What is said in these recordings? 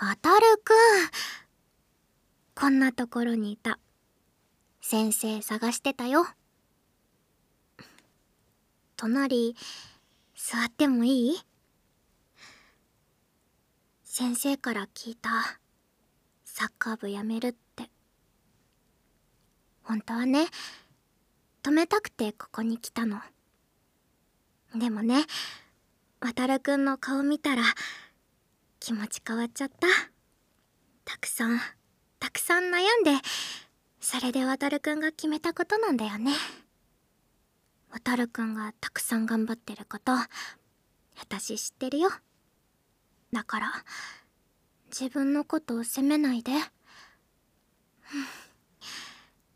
わたるくん。こんなところにいた。先生探してたよ。隣、座ってもいい？先生から聞いた。サッカー部やめるって。本当はね、止めたくてここに来たの。でもね、わたるくんの顔見たら、気持ち変わっちゃった。たくさん、たくさん悩んで、それでわたるくんが決めたことなんだよね。わたるくんがたくさん頑張ってること、私知ってるよ。だから、自分のことを責めないで。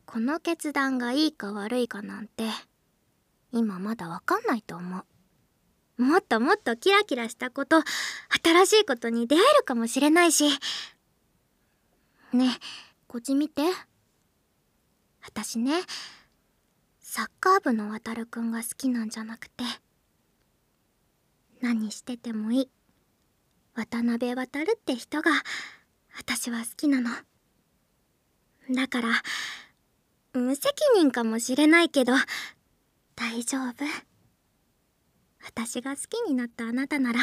この決断がいいか悪いかなんて、今まだわかんないと思う。もっともっとキラキラしたこと、新しいことに出会えるかもしれないし。ねえ、こっち見て。私ね、サッカー部の渡るくんが好きなんじゃなくて、何しててもいい。渡辺渡るって人が、私は好きなの。だから、無責任かもしれないけど、大丈夫。私が好きになったあなたなら、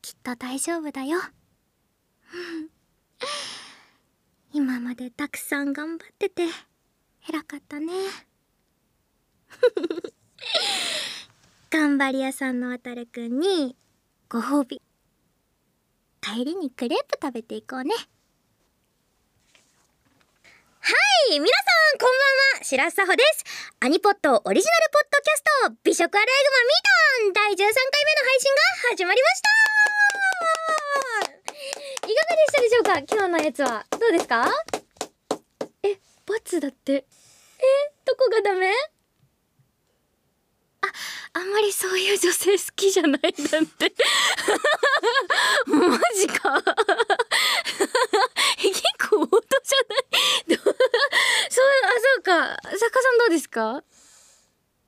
きっと大丈夫だよ。今までたくさん頑張ってて、偉かったね。頑張り屋さんのあたるくんに、ご褒美。帰りにクレープ食べていこうね。はい皆さんこんばんは。白洲穂です。アニポットオリジナルポッドキャスト美食アライグマミータン第13回目の配信が始まりました。いかがでしたでしょうか？今日のやつはどうですか？え、罰だって。え、どこがダメ？あ、あんまりそういう女性好きじゃないんだって。マジか。結 構音じゃないそう、あ、そうか。作家さんどうですか？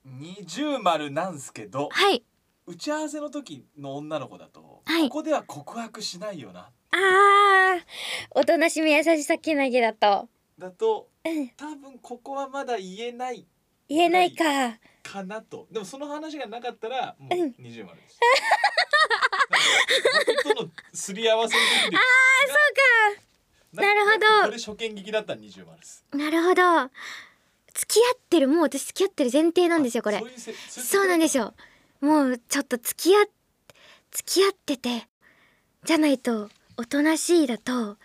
二重丸なんすけど、はい。打ち合わせの時の女の子だと、はいここでは告白しないよなあー、おとなしみ優しさけなげだと。だとうん、多分ここはまだ言えない言えないか。かなとでもその話がなかったらもうんう二重丸です 僕とのすり合わせの時であそうか。なるほどこれ初見劇だったら二重丸ですなるほど。付き合ってる、もう私付き合ってる前提なんですよ、これそう。なんですよよ。もうちょっと付き合っ、付き合ってて、じゃないと、おとなしいだと、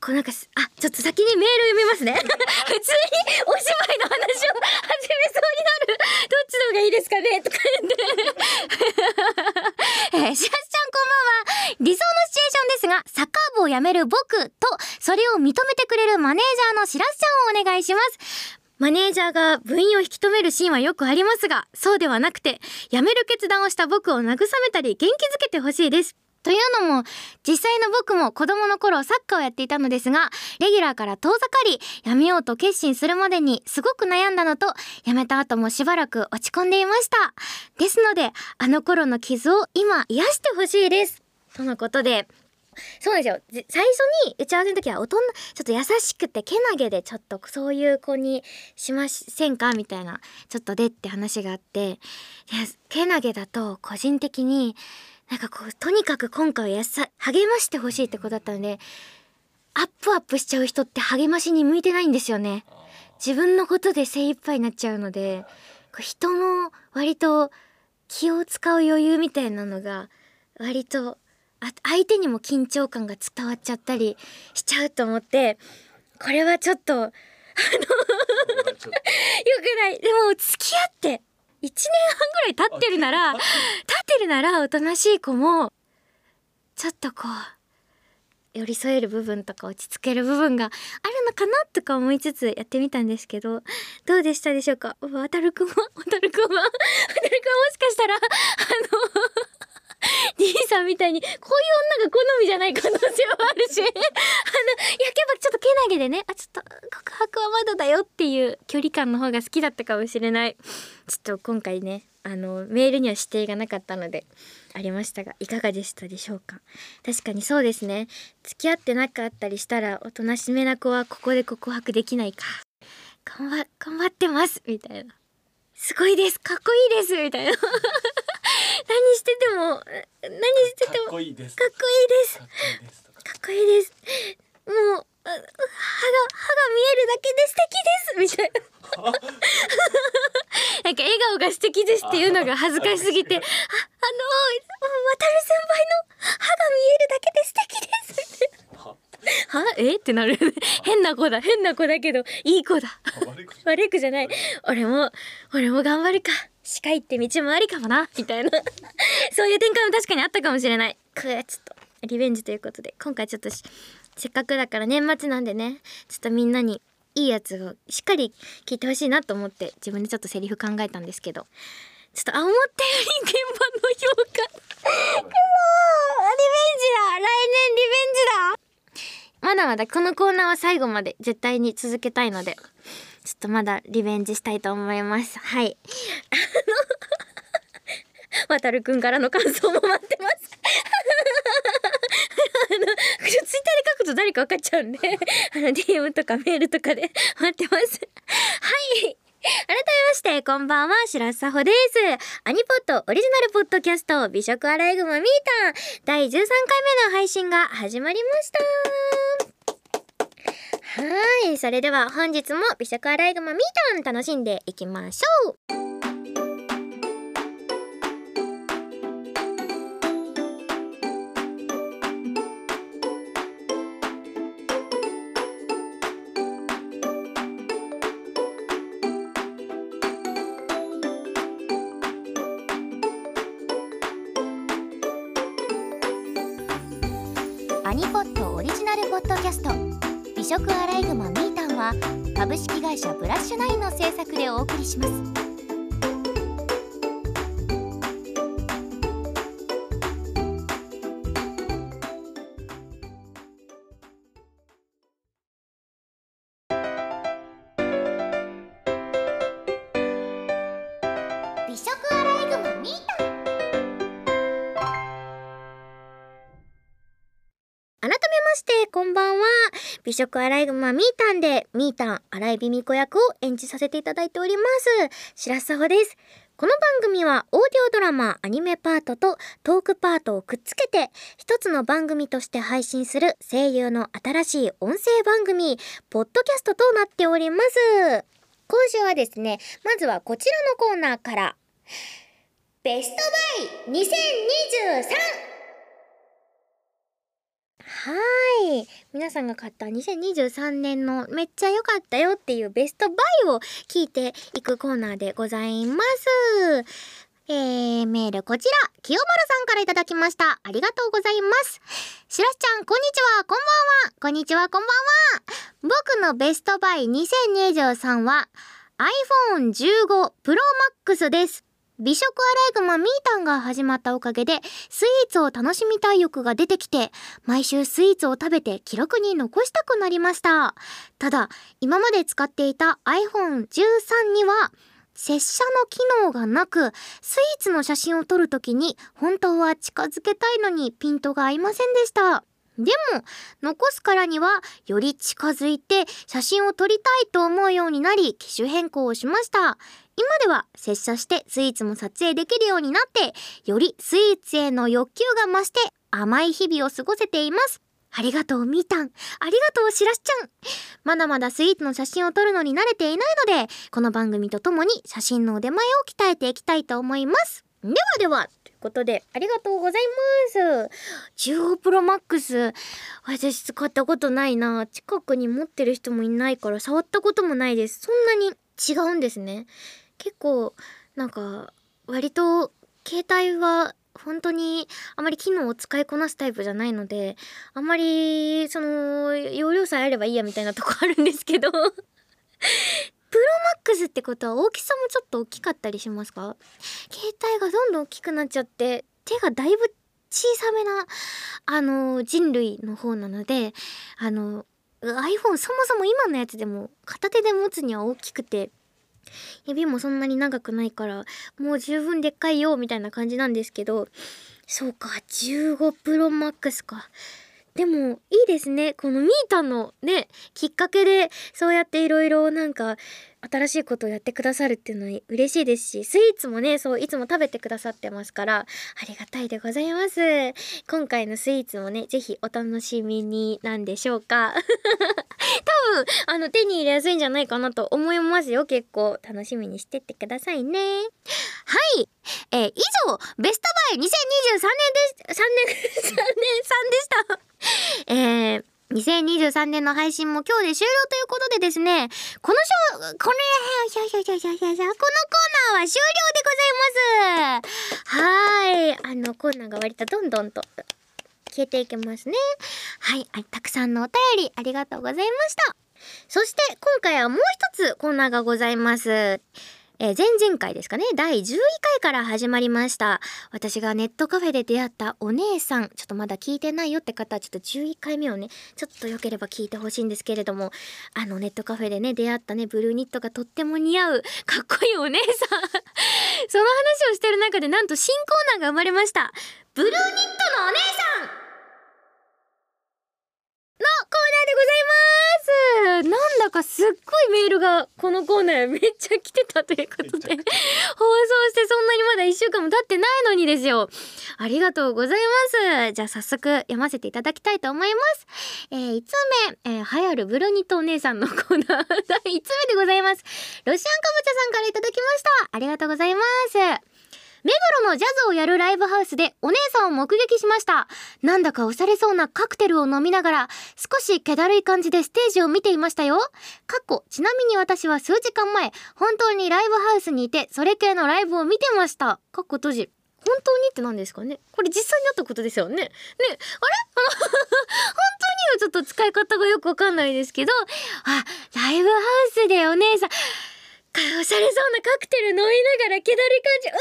こうなんかす、あ、ちょっと先にメール読みますね。普通にお芝居の話を始めそうになる。どっちの方がいいですかねとか言って。えー、しらすちゃんこんばんは。理想のシチュエーションですが、サッカー部を辞める僕と、それを認めてくれるマネージャーのしらすちゃんをお願いします。マネージャーが部員を引き止めるシーンはよくありますが、そうではなくて、辞める決断をした僕を慰めたり元気づけてほしいです。というのも、実際の僕も子供の頃サッカーをやっていたのですが、レギュラーから遠ざかり、辞めようと決心するまでにすごく悩んだのと、辞めた後もしばらく落ち込んでいました。ですので、あの頃の傷を今癒してほしいです。とのことで、そうですよ。最初に打ち合わせの時は大人、ちょっと優しくてけなげでちょっとそういう子にしませんか？みたいな、ちょっとでって話があって、けなげだと個人的になんかこう、とにかく今回はやさ、励ましてほしいってことだったので、アップアップしちゃう人って励ましに向いてないんですよね。自分のことで精一杯になっちゃうので、こう人の割と気を使う余裕みたいなのが割とあ相手にも緊張感が伝わっちゃったりしちゃうと思ってこれはちょっとあの よくないでも付き合って1年半ぐらい経ってるなら経ってるならおとなしい子もちょっとこう寄り添える部分とか落ち着ける部分があるのかなとか思いつつやってみたんですけどどうでしたでしょうか？わたるくんはわたるくんはわたるくんはもしかしたらあの D さんみたいにこういう女が好みじゃない可能性はあるし。あの焼けばちょっとけなげでね。あちょっと告白はまだだよっていう距離感の方が好きだったかもしれない。ちょっと今回ねあのメールには指定がなかったのでありましたがいかがでしたでしょうか？確かにそうですね。付き合ってなかったりしたらおとなしめな子はここで告白できないか。頑張頑張ってます。みたいな。すごいです。かっこいいです。みたいな。何してても何しててもかっこいいです。かっこいいです。かっこいいですもうあ歯が歯が見えるだけで素敵です。みたいな。なんか笑顔が素敵ですっていうのが恥ずかしすぎてああの渡る先輩の歯が見えるだけで素敵です。は？は？え？ってなる変な子だ。変な子だけどいい子だ。悪い子じゃない。俺も俺も頑張るか歯科医って道もありかもなみたいな。そういう展開も確かにあったかもしれない。くーちょっと。リベンジということで。今回ちょっとせっかくだから年末なんでね。ちょっとみんなにいいやつをしっかり聞いてほしいなと思って自分でちょっとセリフ考えたんですけど。ちょっと思ったより現場の評価。くそーリベンジだ。来年リベンジだ。まだまだこのコーナーは最後まで絶対に続けたいので。ちょっとまだリベンジしたいと思います。はい。あの 渡るくんからの感想も待ってます。あのツイッターで書くと誰か分かっちゃうんであの DM とかメールとかで 待ってます。はい。改めましてこんばんは白洲沙穂です。アニポッドオリジナルポッドキャスト美食アライグマミータン第13回目の配信が始まりました。はい。それでは本日も美食アライグマミートン楽しんでいきましょう。お送りします。食アライグマミータンでミータン荒井美美子役を演じさせていただいております。白洲穂です。この番組はオーディオドラマアニメパートとトークパートをくっつけて一つの番組として配信する声優の新しい音声番組ポッドキャストとなっております。今週はですねまずはこちらのコーナーから。ベストバイ2023はい。皆さんが買った2023年のめっちゃ良かったよっていうベストバイを聞いていくコーナーでございます。えー、メールこちら清原さんからいただきました。ありがとうございます。しらすちゃんこんにちは。こんばんは。こんにちは。こんばんは。僕のベストバイ2023は iPhone15 Pro Max です。美食アライグマミータンが始まったおかげでスイーツを楽しみたい欲が出てきて毎週スイーツを食べて記録に残したくなりました。ただ今まで使っていた iPhone13 には拙者の機能がなくスイーツの写真を撮るときに本当は近づけたいのにピントが合いませんでした。でも残すからにはより近づいて写真を撮りたいと思うようになり機種変更をしました。今では拙者してスイーツも撮影できるようになってよりスイーツへの欲求が増して甘い日々を過ごせています。ありがとうみーたん。ありがとうしらすちゃん。まだまだスイーツの写真を撮るのに慣れていないのでこの番組とともに写真の腕前を鍛えていきたいと思います。ではではことでありがとうございます。15プロマックス私使ったことないな。近くに持ってる人もいないから触ったこともないです。そんなに違うんですね。結構なんか割と携帯は本当にあまり機能を使いこなすタイプじゃないのであんまりその容量さえあればいいやみたいなとこあるんですけど。プロマックスってことは大きさもちょっと大きかったりしますか？携帯がどんどん大きくなっちゃって手がだいぶ小さめなあの人類の方なのであの iPhone そもそも今のやつでも片手で持つには大きくて指もそんなに長くないからもう十分でっかいよみたいな感じなんですけどそうか15 Pro Max か。でもいいですね。このミータのねきっかけでそうやっていろいろなんか新しいことをやってくださるっていうのは嬉しいですしスイーツもねそういつも食べてくださってますからありがたいでございます。今回のスイーツもね是非お楽しみになんでしょうか。多分あの手に入れやすいんじゃないかなと思いますよ。結構楽しみにしてってくださいね。はい。えー、以上ベストバイ2023年で3年3年3でした。えー2023年の配信も今日で終了ということでですね、このショー、これ、このコーナーは終了でございます。はい。あのコーナーが割とどんどんと消えていきますね。はい。たくさんのお便りありがとうございました。そして今回はもう一つコーナーがございます。えー、前々回ですかね。第11回から始まりました。私がネットカフェで出会ったお姉さん。ちょっとまだ聞いてないよって方はちょっと11回目をねちょっと良ければ聞いてほしいんですけれども。あのネットカフェでね出会ったねブルーニットがとっても似合うかっこいいお姉さん。その話をしてる中でなんと新コーナーが生まれました。ブルーニットのお姉さんのコーナーでございます。なんだかすっごいメールがこのコーナーめっちゃ来てたということで放送してそんなにまだ1週間も経ってないのにですよ。ありがとうございます。じゃあ早速読ませていただきたいと思います。えー、5つ目、えー、流行るブルニットお姉さんのコーナー。第5つ目でございます。ロシアンかぼちゃさんからいただきました。ありがとうございます目黒のジャズをやるライブハウスでお姉さんを目撃しました。なんだか押されそうなカクテルを飲みながら、少し気だるい感じでステージを見ていましたよ。かっこ、ちなみに私は数時間前、本当にライブハウスにいて、それ系のライブを見てました。かっこ閉じ。本当にって何ですかねこれ実際にあったことですよね。ね、あれ？本当にはちょっと使い方がよくわかんないですけど、あ、ライブハウスでお姉さん、おしゃれそうなカクテル飲みながら気だるい感じ。うわ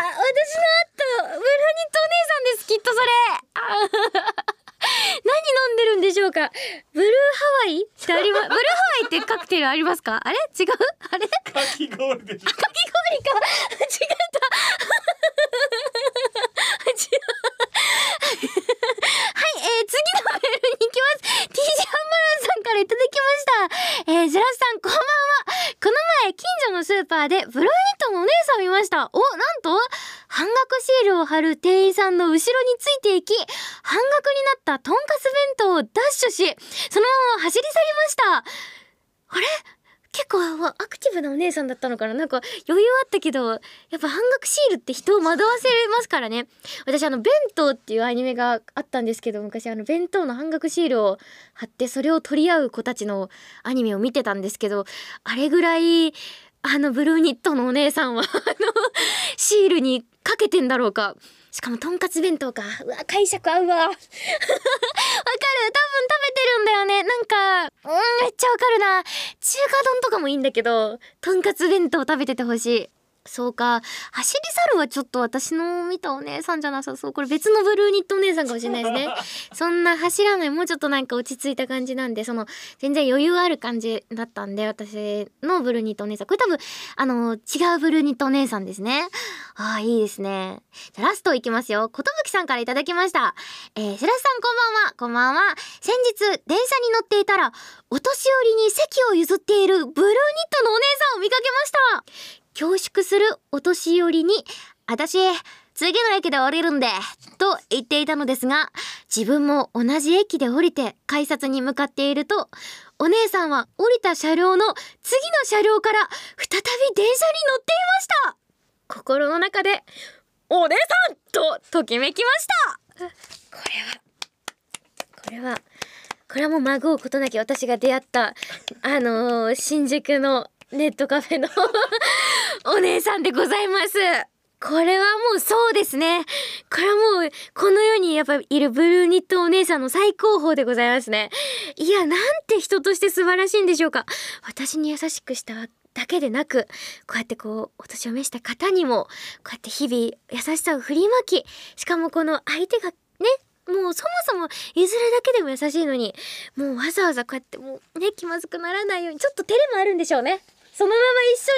あ私のあったブラニットお姉さんです、きっとそれ。何飲んでるんでしょうか。ブルーハワイってありま、ブルーハワイってカクテルありますか？あれ？違う？あれ？かき氷でしょ。かき氷か。違った。違うはい、えー、次のメールに行きます。T ジハンマランさんからいただきました。えー、ジラスさんこんばんは。この前近所のスーパーでブルーニットのお姉さんを見ました。おなんと半額シールを貼る店員さんの後ろについていき半額になったとんかつ弁当をダッシュしそのまま走り去りました。あれ？結構アクティブなお姉さんだったのかな？なんか余裕あったけどやっぱ半額シールって人を惑わせますからね。私あの弁当っていうアニメがあったんですけど昔あの弁当の半額シールを貼ってそれを取り合う子たちのアニメを見てたんですけどあれぐらいあのブルーニットのお姉さんはあのシールにかけてんだろうか。しかもとんかつ弁当か。うわ解釈合うわ。わかる。多分食べてるんだよね。なんかうんめっちゃわかるな。中華丼とかもいいんだけどとんかつ弁当食べててほしい。そうか。走り去るはちょっと私の見たお姉さんじゃなさそう。これ別のブルーニットお姉さんかもしれないですね。そんな走らない。もうちょっとなんか落ち着いた感じなんでその全然余裕ある感じだったんで私のブルーニットお姉さん。これ多分あの違うブルーニットお姉さんですね。ああいいですね。じゃラストいきますよ。ことぶきさんからいただきました。えー、しらすさんこんばんは。こんばんは。先日電車に乗っていたらお年寄りに席を譲っているブルーニットのお姉さんを見かけました恐縮するお年寄りに、私、次の駅で降りるんで、と言っていたのですが、自分も同じ駅で降りて改札に向かっていると、お姉さんは降りた車両の次の車両から再び電車に乗っていました。心の中で、お姉さんとときめきました。これは、これは、これはもう孫うことなき私が出会った、あのー、新宿のネットカフェのお姉さんでございます。これはもうそうですね。これはもう、この世にやっぱいるブルーニットお姉さんの最高峰でございますね。いや、なんて人として素晴らしいんでしょうか。私に優しくしただけでなくこうやってこうお年を召した方にもこうやって日々優しさを振りまきしかもこの相手がねもうそもそもいずれだけでも優しいのにもうわざわざこうやってもうね気まずくならないようにちょっと照れもあるんでしょうね。そのまま一緒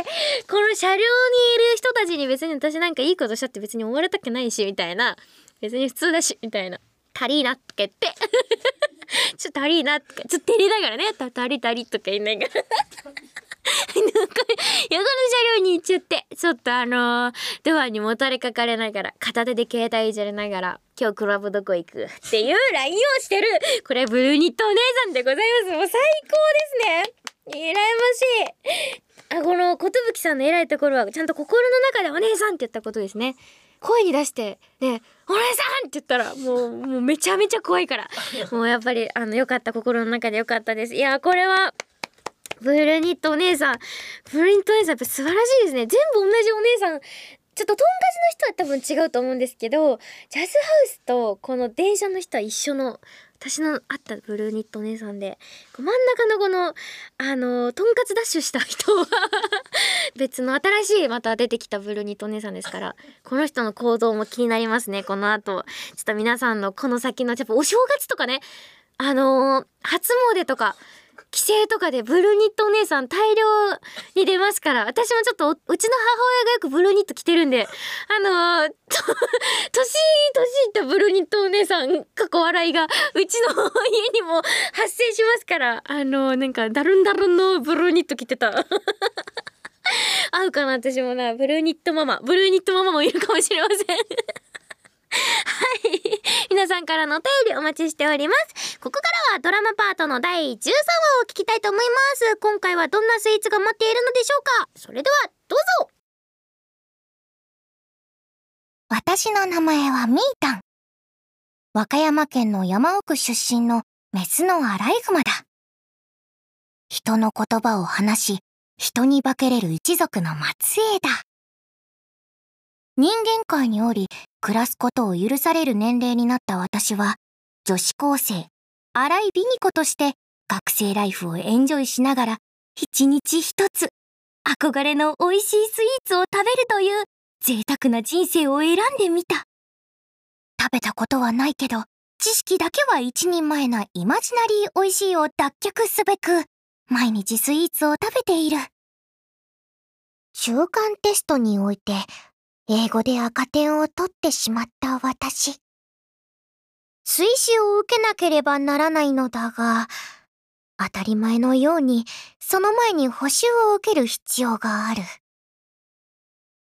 にいてこの車両にいる人たちに別に私なんかいいことしたって別に思われたくないしみたいな。別に普通だしみたいな。足りーなとか言って。ちょっと足りーなとかちょっと照れながらね。足り足りとか言いながら。なんか横の車両に行っちゃって。ちょっとあのー、ドアにもたれかかれながら。片手で携帯いじれながら。今日クラブどこ行くっていう LINE をしてる。これブルーニットお姉さんでございます。もう最高ですね。羨ましい。あこの寿さんの偉いところはちゃんと心の中でお姉さんって言ったことですね。声に出してねお姉さんって言ったらもうもうめちゃめちゃ怖いから。もうやっぱりあの良かった心の中で良かったです。いやこれはブルーニットお姉さん。ブルーニットお姉さんやっぱ素晴らしいですね。全部同じお姉さん。ちょっとトンカチの人は多分違うと思うんですけどジャズハウスとこの電車の人は一緒の私のあったブルーニットお姉さんで真ん中のこのあのとんかつダッシュした人は 別の新しいまた出てきたブルーニットお姉さんですからこの人の行動も気になりますねこの後。ちょっと皆さんのこの先のやっぱお正月とかねあのー、初詣とか帰省とかでブルーニットお姉さん大量に出ますから私もちょっとうちの母親がよくブルーニット着てるんであのー、年年いったブルーニットお姉さん過去笑いがうちの家にも発生しますからあのー、なんかダルンダルンのブルーニット着てた。合うかな私もな。ブルーニットママ。ブルーニットママもいるかもしれません。はい。皆さんからのお便りお待ちしております。ここからはドラマパートの第13話を聞きたいと思います。今回はどんなスイーツが待っているのでしょうか？それではどうぞ。私の名前はミータン。和歌山県の山奥出身のメスのアライグマだ。人の言葉を話し人に化けれる一族の末裔だ。人間界におり暮らすことを許される年齢になった私は女子高生荒井美ニ子として学生ライフをエンジョイしながら一日一つ憧れの美味しいスイーツを食べるという贅沢な人生を選んでみた食べたことはないけど知識だけは一人前なイマジナリー美味しいを脱却すべく毎日スイーツを食べている中間テストにおいて英語で赤点を取ってしまった私。推視を受けなければならないのだが、当たり前のようにその前に補習を受ける必要がある。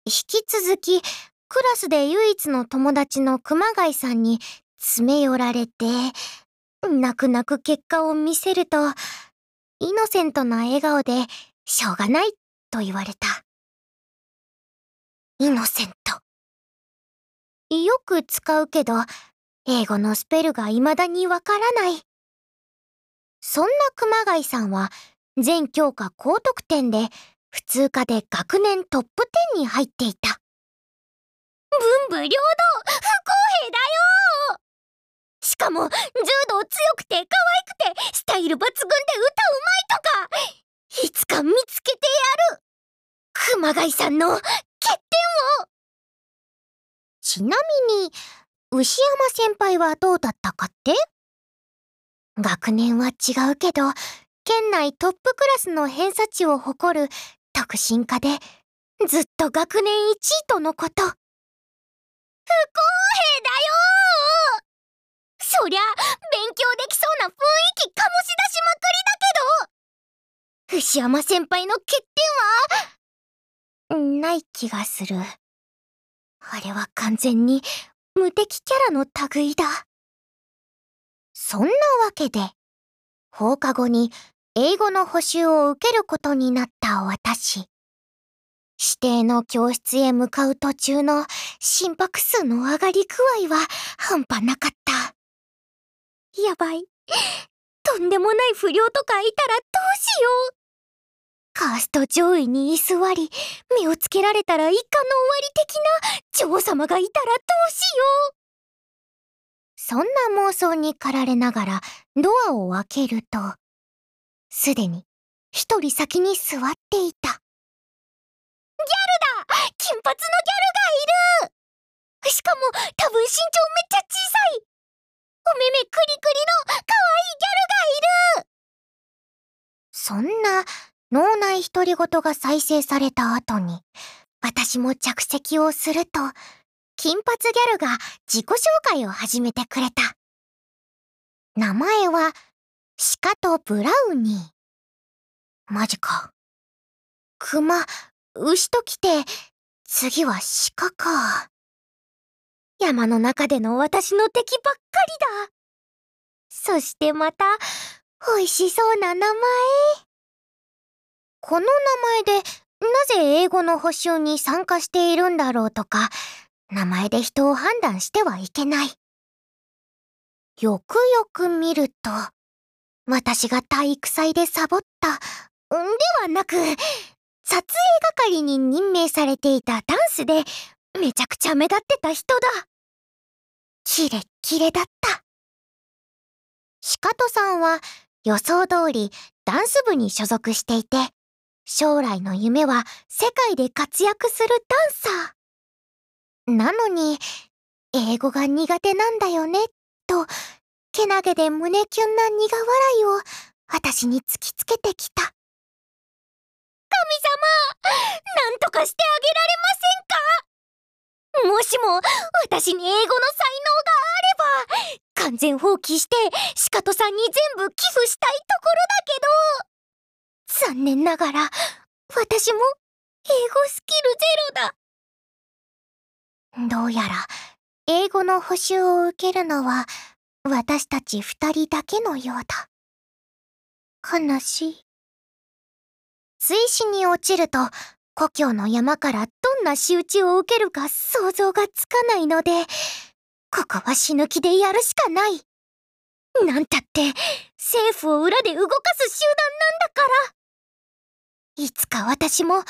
引き続き、クラスで唯一の友達の熊谷さんに詰め寄られて、泣く泣く結果を見せると、イノセントな笑顔で、しょうがないと言われた。イノセント。よく使うけど、英語のスペルが未だにわからない。そんな熊谷さんは、全教科高得点で、普通科で学年トップ10に入っていた。文武両道不公平だよしかも、柔道強くて可愛くて、スタイル抜群で歌うまいとか、いつか見つけてやる熊谷さんの欠点をちなみに、牛山先輩はどうだったかって？学年は違うけど、県内トップクラスの偏差値を誇る特進科で、ずっと学年1位とのこと。不公平だよそりゃ、勉強できそうな雰囲気醸し出しまくりだけど牛山先輩の欠点は、ない気がする。あれは完全に無敵キャラの類だ。そんなわけで、放課後に英語の補習を受けることになった私。指定の教室へ向かう途中の心拍数の上がり具合は半端なかった。やばい。とんでもない不良とかいたらどうしよう。カースト上位に居座り、目をつけられたら一家の終わり的な女王様がいたらどうしよう。そんな妄想に駆られながらドアを開けると、すでに一人先に座っていた。ギャルだ金髪のギャルがいるしかも多分身長めっちゃ小さいお目目クリクリの可愛いギャルがいるそんな脳内独り言が再生された後に、私も着席をすると、金髪ギャルが自己紹介を始めてくれた。名前は、鹿とブラウニー。マジか。熊、牛と来て、次は鹿か。山の中での私の敵ばっかりだ。そしてまた、美味しそうな名前。この名前でなぜ英語の補習に参加しているんだろうとか、名前で人を判断してはいけない。よくよく見ると、私が体育祭でサボった、んではなく、撮影係に任命されていたダンスでめちゃくちゃ目立ってた人だ。キレッキレだった。シカトさんは予想通りダンス部に所属していて、将来の夢は世界で活躍するダンサー。なのに、英語が苦手なんだよね、と、けなげで胸キュンな苦笑いを私に突きつけてきた。神様なんとかしてあげられませんか？もしも私に英語の才能があれば完全放棄してシカトさんに全部寄付したいところだけど残念ながら、私も英語スキルゼロだ。どうやら、英語の補習を受けるのは、私たち二人だけのようだ。悲しい。追試に落ちると、故郷の山からどんな仕打ちを受けるか想像がつかないので、ここは死ぬ気でやるしかない。なんたって、政府を裏で動かす集団なんだから。いつか私も我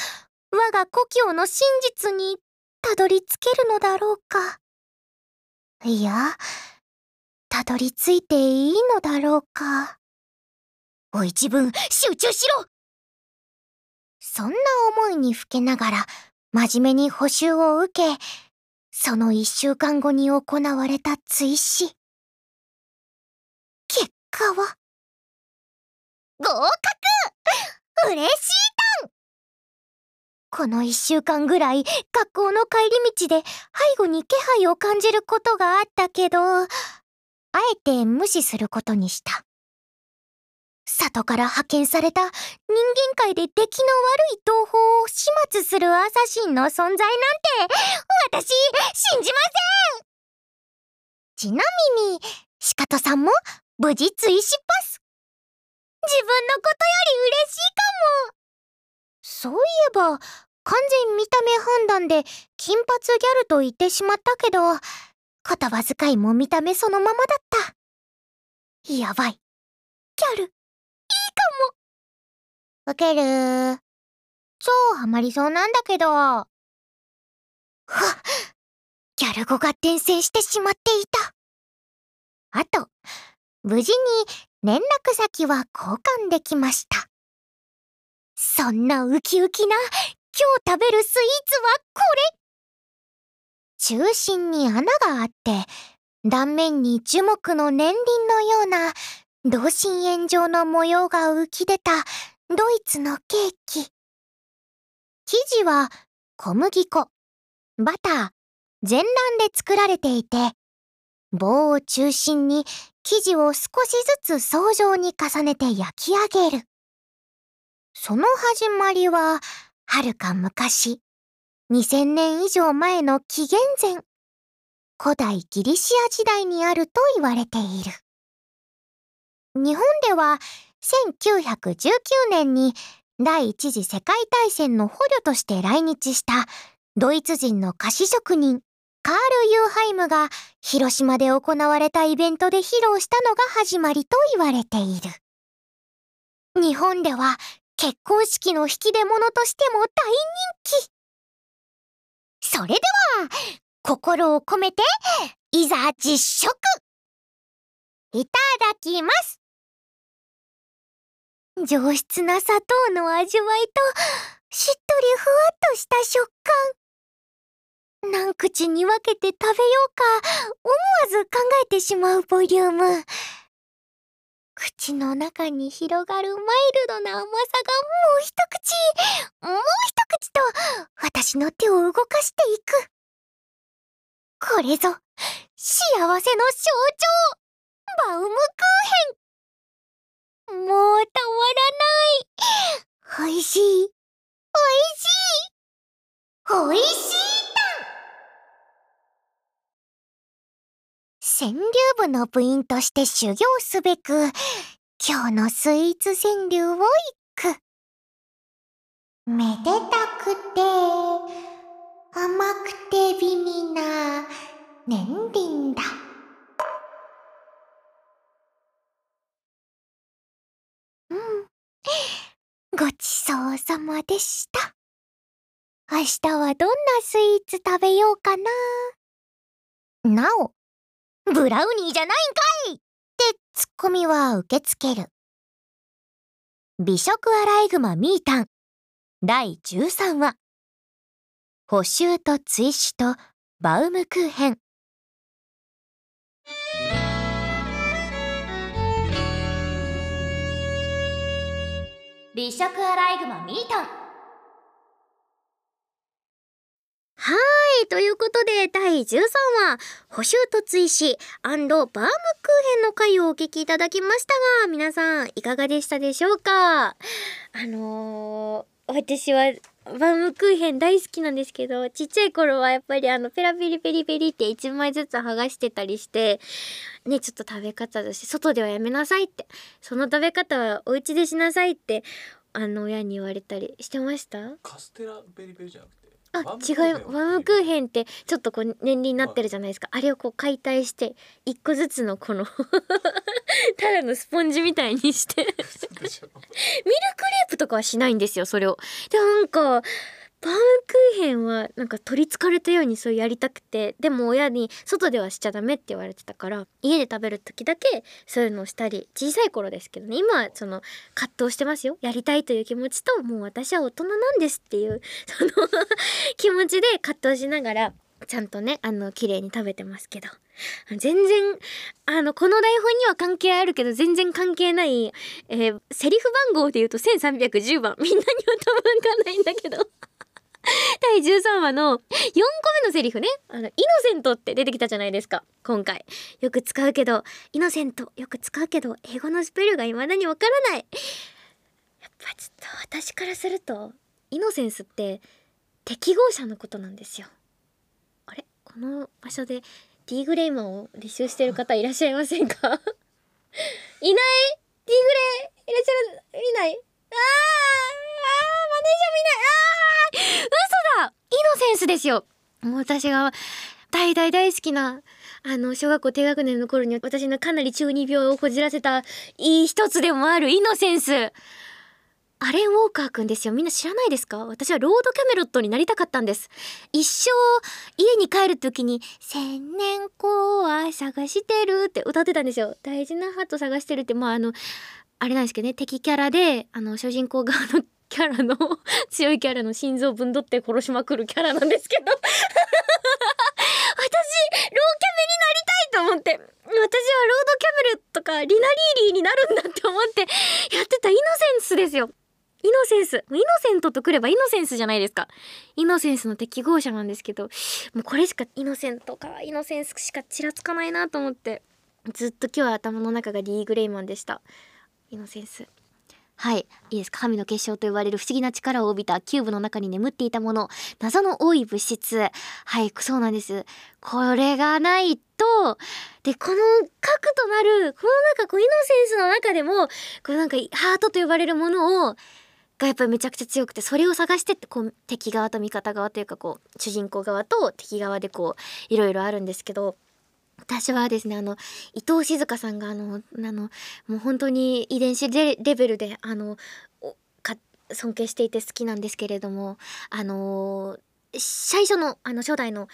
が故郷の真実にたどり着けるのだろうか。いや、たどり着いていいのだろうか。おい自分、集中しろそんな思いにふけながら、真面目に補習を受け、その一週間後に行われた追試。結果は、合格嬉しいこの一週間ぐらい学校の帰り道で背後に気配を感じることがあったけど、あえて無視することにした。里から派遣された人間界で出来の悪い同胞を始末するアサシンの存在なんて、私、信じませんちなみに、シカトさんも無事追試パス。自分のことより嬉しい。そういえば、完全見た目判断で金髪ギャルと言ってしまったけど、言葉遣いも見た目そのままだった。やばい。ギャル、いいかも。受ける超ハマりそうなんだけど。はっ。ギャル語が転生してしまっていた。あと、無事に連絡先は交換できました。そんなウキウキな今日食べるスイーツはこれ。中心に穴があって断面に樹木の年輪のような同心円状の模様が浮き出たドイツのケーキ。生地は小麦粉。バター。全卵で作られていて棒を中心に生地を少しずつ層状に重ねて焼き上げる。その始まりは、はるか昔、2000年以上前の紀元前、古代ギリシア時代にあると言われている。日本では1919年に第一次世界大戦の捕虜として来日したドイツ人の菓子職人カール・ユーハイムが広島で行われたイベントで披露したのが始まりと言われている。日本では結婚式の引き出物としても大人気それでは心を込めていざ実食いただきます上質な砂糖の味わいと、しっとりふわっとした食感。何口に分けて食べようか、思わず考えてしまうボリューム。口の中に広がるマイルドな甘さがもう一口、もう一口と、私の手を動かしていく。これぞ、幸せの象徴。バウムクーヘン。もうたまらない。美味しい。美味しい。美味しい。川柳部の部員として修行すべく、今日のスイーツ川柳をいく。めでたくて、甘くて美味な年輪だ。うん。ごちそうさまでした。明日はどんなスイーツ食べようかな。なお、ブラウニーじゃないんかいってツッコミは受け付ける。美食アライグマミータン第13話補修と追試とバウムクーヘン。美食アライグマミータンはい、ということで、第13話、補修と追試バームクーヘンの回をお聞きいただきましたが、皆さん、いかがでしたでしょうか？あのー、私は、バームクーヘン大好きなんですけど、ちっちゃい頃はやっぱりあの、ペラペリペリペリって1枚ずつ剥がしてたりして、ね、ちょっと食べ方だし、外ではやめなさいって、その食べ方はお家でしなさいって、あの、親に言われたりしてました？カステラベリベリじゃなくてあ違うバウムクーヘンってちょっとこう年輪になってるじゃないですか、あれをこう解体して一個ずつのこの ただのスポンジみたいにして。ミルクレープとかはしないんですよそれを。でもなんかバウムクーヘンはなんか取りつかれたようにそうやりたくてでも親に外ではしちゃダメって言われてたから家で食べる時だけそういうのをしたり小さい頃ですけどね今はその葛藤してますよ。やりたいという気持ちともう私は大人なんですっていう その気持ちで葛藤しながらちゃんとねあの綺麗に食べてますけど。全然あのこの台本には関係あるけど全然関係ない、えーセリフ番号で言うと1310番。みんなには多分わかんないんだけど。第13話の4個目のセリフね。あのイノセントって出てきたじゃないですか。今回。よく使うけどイノセントよく使うけど英語のスペルが未だにわからない。やっぱちょっと私からするとイノセンスって適合者のことなんですよ。あれ？この場所で D グレイマンを履修してる方いらっしゃいませんか？いない ?D グレイ？いらっしゃるいない？あーあー！マネージャーもいない。あー嘘だ。イノセンスですよ。もう私が大大大好きなあの小学校低学年の頃に私のかなり中二病をこじらせたいい一つでもあるイノセンス。アレン・ウォーカーくんですよ。みんな知らないですか？私はロードキャメロットになりたかったんです。一生家に帰る時に「千年子は探してる」って歌ってたんですよ。大事なハート探してるってまああのあれなんですけどね。敵キャラであの主人公側のキャラの 強いキャラの心臓ぶんどって殺しまくるキャラなんですけど。私ローキャメになりたいと思って。私はロードキャメロットとかリナリーリーになるんだって思ってやってたイノセンスですよ。イノセンス。イノセントとくればイノセンスじゃないですか。イノセンスの適合者なんですけど。もうこれしかイノセントかイノセンスしかちらつかないなと思って。ずっと今日は頭の中が D.Gray-man でした。イノセンス。はい。いいですか？神の結晶と呼ばれる不思議な力を帯びたキューブの中に眠っていたもの。謎の多い物質。はい。そうなんです。これがないとでこの核となるこの中こうイノセンスの中でもこうなんかハートと呼ばれるものをがやっぱりめちゃくちゃ強くてそれを探してってこう敵側と味方側というかこう主人公側と敵側でこういろいろあるんですけど。私はですねあの伊藤静香さんがあのあのもう本当に遺伝子レベルであの尊敬していて好きなんですけれどもあの最初のあの初代の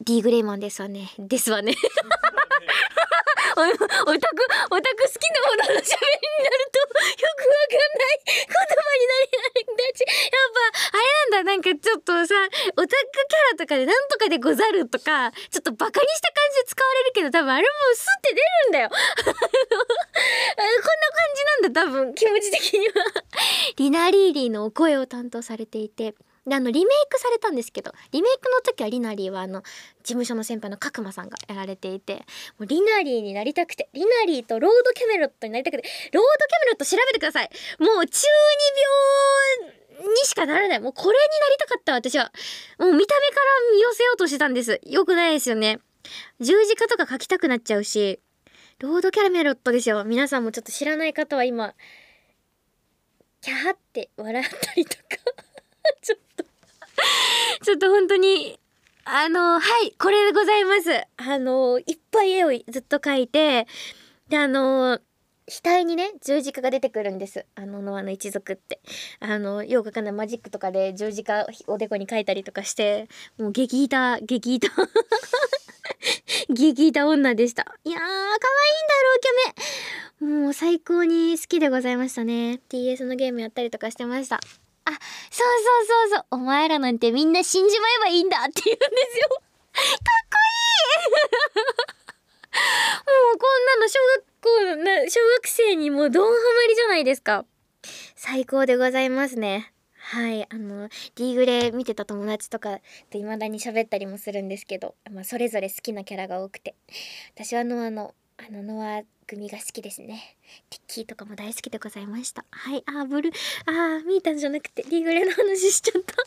D グレイマンですわね。ですわね。オタクオタク好きなものの喋りになるとよくわかんない。言葉になりないんだし。やっぱあれなんだ。なんかちょっとさオタクキャラとかでなんとかでござるとかちょっとバカにした感じで使われるけど多分あれもスッて出るんだよ。こんな感じなんだ多分。気持ち的には。リナリーリーのお声を担当されていてであのリメイクされたんですけどリメイクの時はリナリーはあの事務所の先輩の角間さんがやられていてもうリナリーになりたくてリナリーとロードキャメロットになりたくてロードキャメロット調べてください。もう中二病にしかならない。もうこれになりたかった私は。もう見た目から見寄せようとしてたんです。よくないですよね。十字架とか書きたくなっちゃうしロードキャメロットですよ。皆さんもちょっと知らない方は今キャーって笑ったりとか。ちょっと。ちょっと本当にあのはいこれでございます。あのいっぱい絵をずっと描いてであの額にね十字架が出てくるんです。あのノアの一族って。あのよくわかないマジックとかで十字架おでこに書いたりとかしてもう激痛激痛 激痛女でした。いやー可愛いんだろうキャメもう最高に好きでございましたね。TS のゲームやったりとかしてました。あ、そうそうそうそう。お前らなんてみんな死んじまえばいいんだって言うんですよ。かっこいい もうこんなの小学校な、小学生にもうドンハマりじゃないですか。最高でございますね。はい。あの、D グレー見てた友達とかと未だに喋ったりもするんですけど、まあ、それぞれ好きなキャラが多くて。私はノアの、あの、ノア組が好きですね。ティッキーとかも大好きでございました。はい。あー、ブルー、あー、ミータンじゃなくて、リーグレの話しちゃった。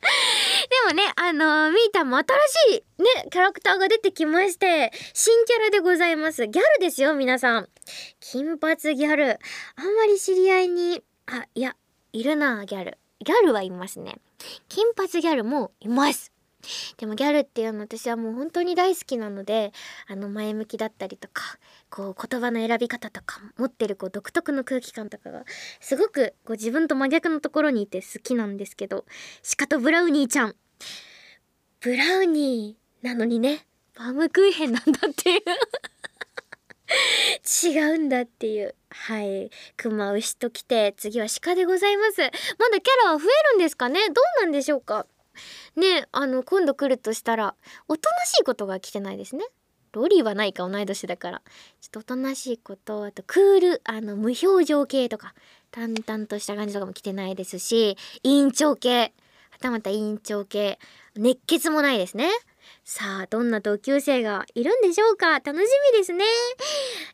でもね、あのー、ミータンも新しいね、キャラクターが出てきまして、新キャラでございます。ギャルですよ、皆さん。金髪ギャル。あんまり知り合いに、あ、いや、いるな、ギャル。ギャルはいますね。金髪ギャルもいます。でもギャルっていうの私はもう本当に大好きなのであの前向きだったりとかこう言葉の選び方とか持ってるこう独特の空気感とかがすごくこう自分と真逆のところにいて好きなんですけどシカとブラウニーちゃん。ブラウニーなのにねバームクーヘンなんだっていう。違うんだっていう。はい。熊牛と来て次は鹿でございます。まだキャラは増えるんですかね？どうなんでしょうか？ねあの今度来るとしたらおとなしいことが来てないですね。ロリはないか同い年だから。ちょっとおとなしいことあとクールあの無表情系とか淡々とした感じとかも来てないですし委員長系。はたまた委員長系。熱血もないですね。さあどんな同級生がいるんでしょうか。楽しみですね。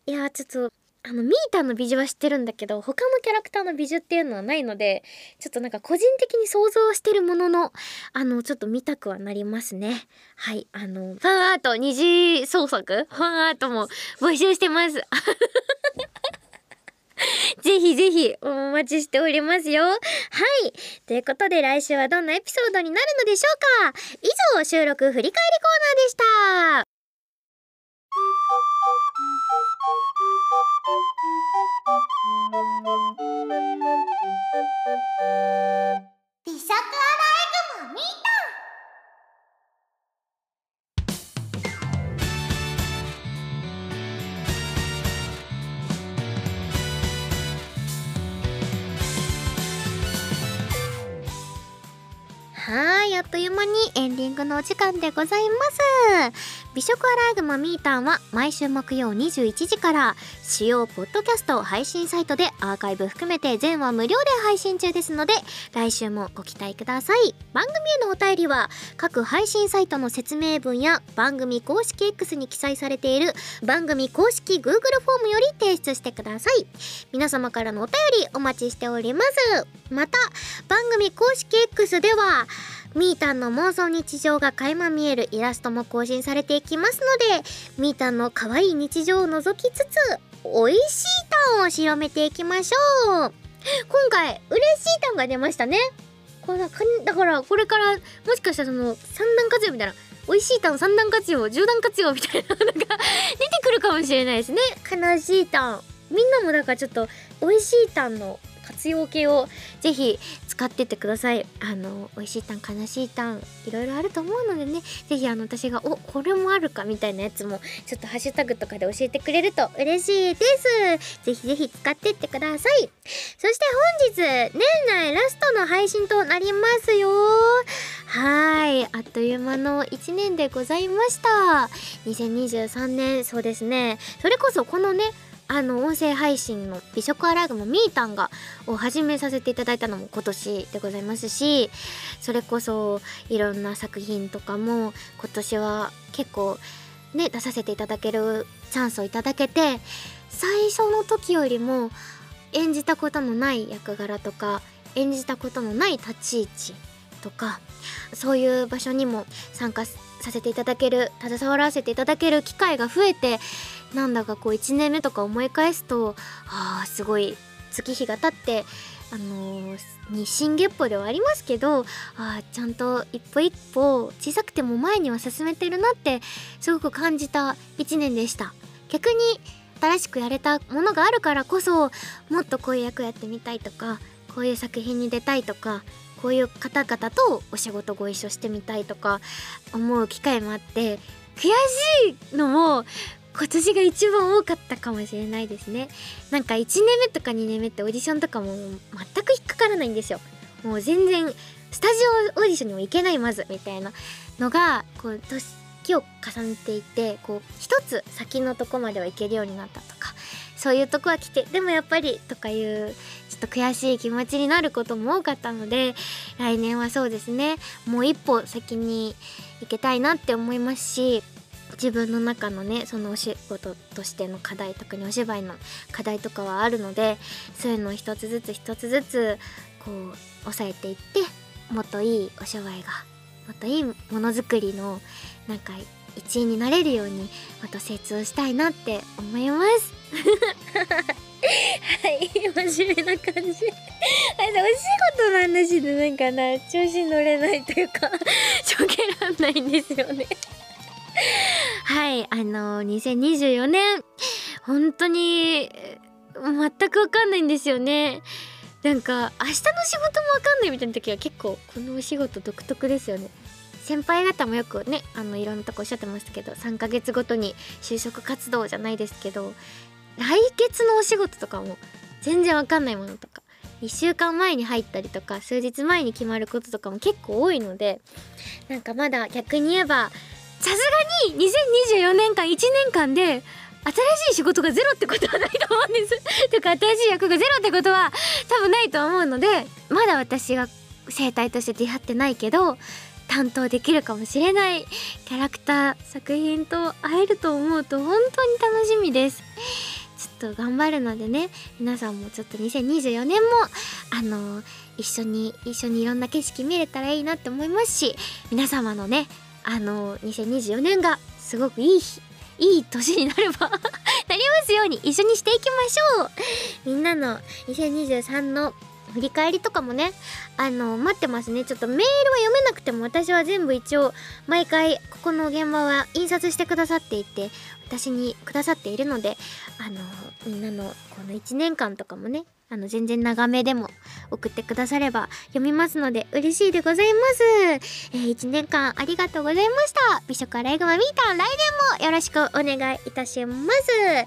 いやちょっとあのミータの美女は知ってるんだけど他のキャラクターの美女っていうのはないのでちょっとなんか個人的に想像してるもののあのちょっと見たくはなりますねはいあのファンアート二次創作？ファンアートも募集してます ぜひぜひお待ちしておりますよ。はい。ということで来週はどんなエピソードになるのでしょうか？以上、収録振り返りコーナーでした。のお時間でございます。美食アライグマミータンは毎週木曜21時から主要ポッドキャスト配信サイトでアーカイブ含めて全話無料で配信中ですので来週もご期待ください。番組へのお便りは各配信サイトの説明文や番組公式 X に記載されている番組公式 Google フォームより提出してください。皆様からのお便りお待ちしております。また番組公式 X ではみーたんの妄想日常が垣間見えるイラストも更新されていきますのでみーたんの可愛い日常を覗きつつ美味しいタンを広めていきましょう。今回嬉しいタンが出ましたね。これだかだからこれからもしかしたらその三段活用みたいな美味しいタン三段活用十段活用みたいなのが出てくるかもしれないですね。悲しいタン。みんなもだからちょっと美味しいタンの活用系をぜひ使っててください。あの美味しいタン悲しいタンいろいろあると思うのでね。是非あの私がおこれもあるかみたいなやつもちょっとハッシュタグとかで教えてくれると嬉しいです。ぜひぜひ使ってってください。そして本日年内ラストの配信となりますよ。はい。あっという間の1年でございました。2023年そうですね。それこそこのねあの音声配信の美食アライグマミータンがを始めさせていただいたのも今年でございますしそれこそいろんな作品とかも今年は結構ね出させていただけるチャンスをいただけて最初の時よりも演じたことのない役柄とか演じたことのない立ち位置とかそういう場所にも参加させていただける携わらせていただける機会が増えてなんだかこう1年目とか思い返すとあーすごい月日が経ってあのー日進月歩ではありますけどあちゃんと一歩一歩小さくても前には進めてるなってすごく感じた1年でした。逆に新しくやれたものがあるからこそもっとこういう役やってみたいとかこういう作品に出たいとかこういう方々とお仕事ご一緒してみたいとか思う機会もあって悔しいのも今年が一番多かったかもしれないですね。なんか1年目とか2年目ってオーディションとかも全く引っかからないんですよ。もう全然スタジオオーディションにも行けないまずみたいなのがこう時を重ねていてこう一つ先のとこまでは行けるようになったとかそういうとこは来てでもやっぱりとかいうと悔しい気持ちになることも多かったので来年はそうですねもう一歩先に行けたいなって思いますし自分の中のねそのお仕事としての課題特にお芝居の課題とかはあるのでそういうのを一つずつ一つずつこう抑えていってもっといいお芝居がもっといいものづくりのなんか一員になれるようにまた成長したいなって思います。はい真面目な感じ。あれお仕事の話でなんかな調子乗れないというか ちょけらんないんですよね。はいあの2024年本当に全くわかんないんですよね。なんか明日の仕事もわかんないみたいな時は結構このお仕事独特ですよね。先輩方もよくねあのいろんなとこおっしゃってましたけど3ヶ月ごとに就職活動じゃないですけど来月のお仕事とかも全然わかんないものとか1週間前に入ったりとか数日前に決まることとかも結構多いのでなんかまだ逆に言えばさすがに2024年間1年間で新しい仕事がゼロってことはないと思うんです。てか新しい役がゼロってことは多分ないと思うのでまだ私が生態として出会ってないけど担当できるかもしれないキャラクター作品と会えると思うと本当に楽しみです。ちょっと頑張るのでね皆さんもちょっと2024年もあの一緒に一緒にいろんな景色見れたらいいなって思いますし皆様のねあの2024年がすごくいい日いい年になれば なりますように一緒にしていきましょう。みんなの2023の振り返りとかもねあの待ってますね。ちょっとメールは読めなくても私は全部一応毎回ここの現場は印刷してくださっていて私にくださっているのであのみんなのこの1年間とかもねあの全然長めでも送ってくだされば読みますので嬉しいでございます、えー、1年間ありがとうございました。美食アライグマミータン来年もよろしくお願いいたします。は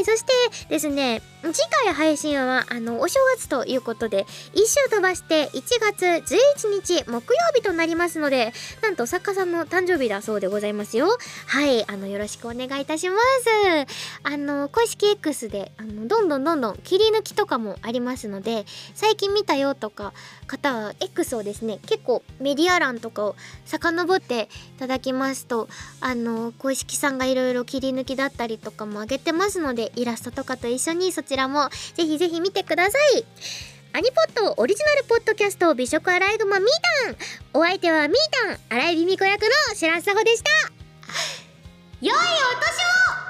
いそしてですね次回配信はあのお正月ということで1週飛ばして1月11日木曜日となりますのでなんと作家さんの誕生日だそうでございますよ。はいあのよろしくお願いいたします。あの公式 X であのどんどんどんどん切り抜きとかもありますので最近見たよとか方は X をですね結構メディア欄とかを遡っていただきますとあの公式さんがいろいろ切り抜きだったりとかも上げてますのでイラストとかと一緒にそちらもぜひぜひ見てください。アニポッドオリジナルポッドキャスト美食アライグマミータン。お相手はミータン荒井美美子役の白砂子でした。良いお年を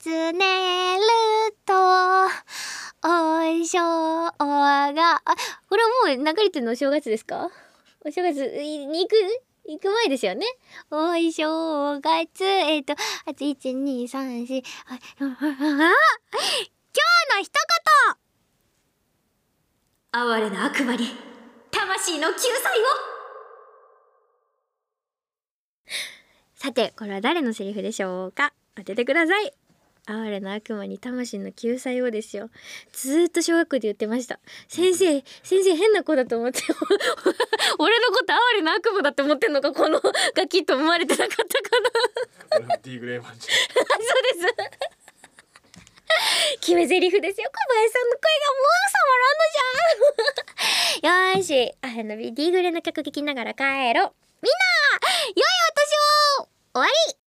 つねると、お正が、あ、これもう流れてるのお正月ですか？お正月に行く？行く前ですよね？おい正月、えっ、ー、と、あと、1、2、3、4、あ、今日の一言哀れな悪魔に、魂の救済をさて、これは誰のセリフでしょうか当ててください。哀れな悪魔に魂の救済をですよ。ずーっと小学校で言ってました。先生、先生変な子だと思って、俺のこと哀れな悪魔だって思ってんのか、このガキと思われてなかったかな。そうです。決め台詞ですよ。小林さんの声がもうさまらんのじゃん。よーし、あの、D グレの曲聴きながら帰ろう。みんな、良いお年を終わり